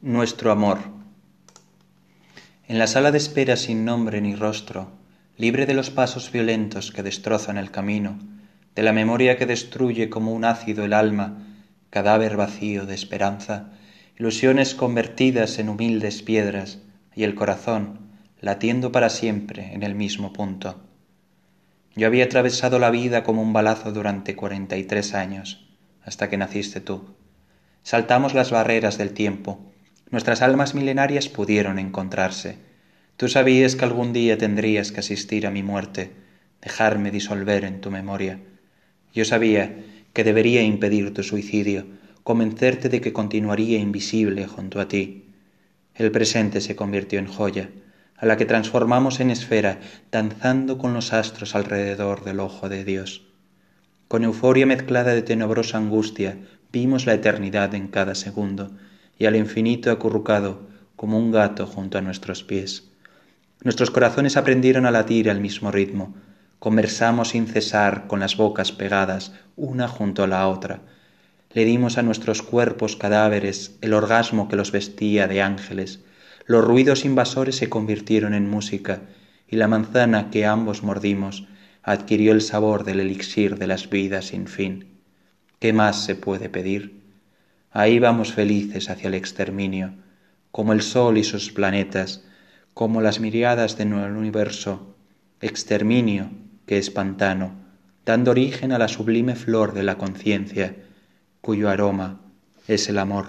Nuestro amor. En la sala de espera sin nombre ni rostro, libre de los pasos violentos que destrozan el camino, de la memoria que destruye como un ácido el alma, cadáver vacío de esperanza, ilusiones convertidas en humildes piedras y el corazón latiendo para siempre en el mismo punto. Yo había atravesado la vida como un balazo durante cuarenta y tres años, hasta que naciste tú. Saltamos las barreras del tiempo, nuestras almas milenarias pudieron encontrarse. Tú sabías que algún día tendrías que asistir a mi muerte, dejarme disolver en tu memoria. Yo sabía que debería impedir tu suicidio, convencerte de que continuaría invisible junto a ti. El presente se convirtió en joya, a la que transformamos en esfera, danzando con los astros alrededor del ojo de Dios. Con euforia mezclada de tenebrosa angustia, vimos la eternidad en cada segundo, y al infinito acurrucado como un gato junto a nuestros pies. Nuestros corazones aprendieron a latir al mismo ritmo, conversamos sin cesar con las bocas pegadas una junto a la otra, le dimos a nuestros cuerpos cadáveres el orgasmo que los vestía de ángeles, los ruidos invasores se convirtieron en música, y la manzana que ambos mordimos adquirió el sabor del elixir de las vidas sin fin. ¿Qué más se puede pedir? Ahí vamos felices hacia el exterminio, como el sol y sus planetas, como las miriadas de nuestro universo, exterminio que es pantano, dando origen a la sublime flor de la conciencia, cuyo aroma es el amor.